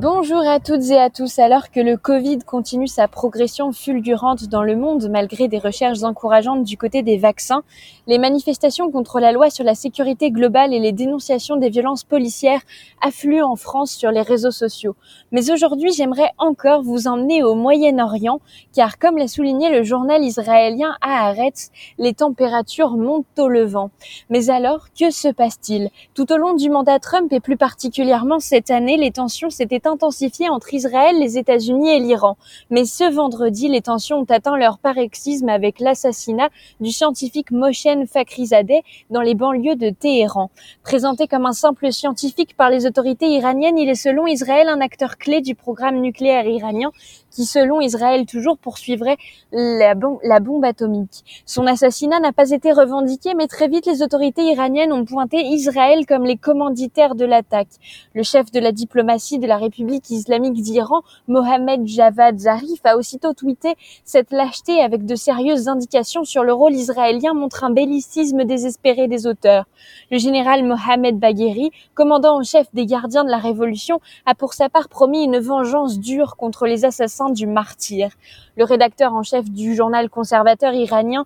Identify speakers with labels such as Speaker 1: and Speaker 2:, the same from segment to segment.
Speaker 1: Bonjour à toutes et à tous. Alors que le Covid continue sa progression fulgurante dans le monde malgré des recherches encourageantes du côté des vaccins, les manifestations contre la loi sur la sécurité globale et les dénonciations des violences policières affluent en France sur les réseaux sociaux. Mais aujourd'hui, j'aimerais encore vous emmener au Moyen-Orient car comme l'a souligné le journal israélien Haaretz, les températures montent au levant. Mais alors, que se passe-t-il? Tout au long du mandat Trump et plus particulièrement cette année, les tensions s'étaient intensifié entre Israël, les États-Unis et l'Iran. Mais ce vendredi, les tensions ont atteint leur paroxysme avec l'assassinat du scientifique Moshen Fakhrizadeh dans les banlieues de Téhéran. Présenté comme un simple scientifique par les autorités iraniennes, il est selon Israël un acteur clé du programme nucléaire iranien qui, selon Israël, toujours poursuivrait la, bom la bombe atomique. Son assassinat n'a pas été revendiqué, mais très vite les autorités iraniennes ont pointé Israël comme les commanditaires de l'attaque. Le chef de la diplomatie de la République islamique d'Iran, Mohamed Javad Zarif, a aussitôt tweeté cette lâcheté avec de sérieuses indications sur le rôle israélien montre un bellicisme désespéré des auteurs. Le général Mohamed Bagheri, commandant en chef des gardiens de la révolution, a pour sa part promis une vengeance dure contre les assassins du martyr. Le rédacteur en chef du journal conservateur iranien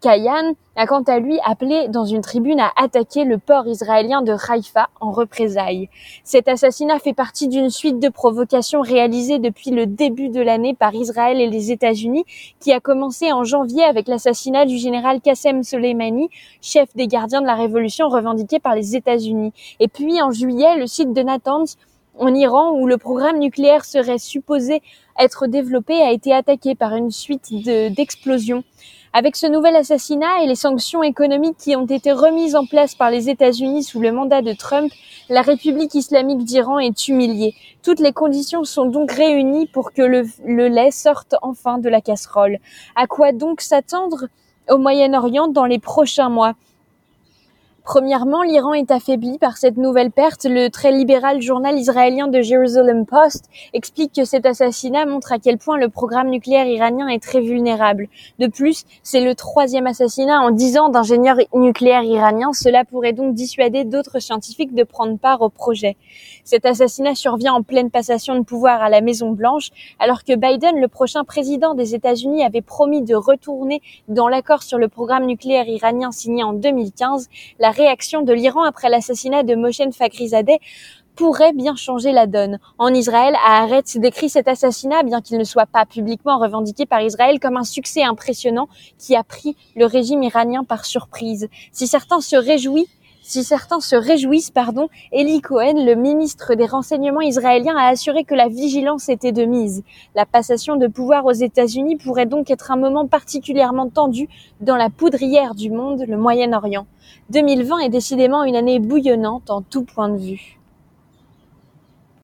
Speaker 1: Kayan a quant à lui appelé dans une tribune à attaquer le port israélien de Haïfa en représailles. Cet assassinat fait partie d'une suite de provocations réalisées depuis le début de l'année par Israël et les États-Unis, qui a commencé en janvier avec l'assassinat du général Qassem Soleimani, chef des gardiens de la révolution revendiqué par les États-Unis. Et puis en juillet, le site de Natanz en Iran, où le programme nucléaire serait supposé être développé, a été attaqué par une suite d'explosions. Avec ce nouvel assassinat et les sanctions économiques qui ont été remises en place par les États-Unis sous le mandat de Trump, la République islamique d'Iran est humiliée. Toutes les conditions sont donc réunies pour que le, lait sorte enfin de la casserole. À quoi donc s'attendre au Moyen-Orient dans les prochains mois? Premièrement, l'Iran est affaibli par cette nouvelle perte. Le très libéral journal israélien de Jerusalem Post explique que cet assassinat montre à quel point le programme nucléaire iranien est très vulnérable. De plus, c'est le troisième assassinat en dix ans d'ingénieurs nucléaires iraniens. Cela pourrait donc dissuader d'autres scientifiques de prendre part au projet. Cet assassinat survient en pleine passation de pouvoir à la Maison Blanche, alors que Biden, le prochain président des États-Unis, avait promis de retourner dans l'accord sur le programme nucléaire iranien signé en 2015. La réaction de l'Iran après l'assassinat de Moshen Fakhrizadeh pourrait bien changer la donne. En Israël, Haaretz décrit cet assassinat, bien qu'il ne soit pas publiquement revendiqué par Israël, comme un succès impressionnant qui a pris le régime iranien par surprise. Si certains se réjouissent si certains se réjouissent, pardon, Eli Cohen, le ministre des Renseignements israélien, a assuré que la vigilance était de mise. La passation de pouvoir aux États-Unis pourrait donc être un moment particulièrement tendu dans la poudrière du monde, le Moyen-Orient. 2020 est décidément une année bouillonnante en tout point de vue.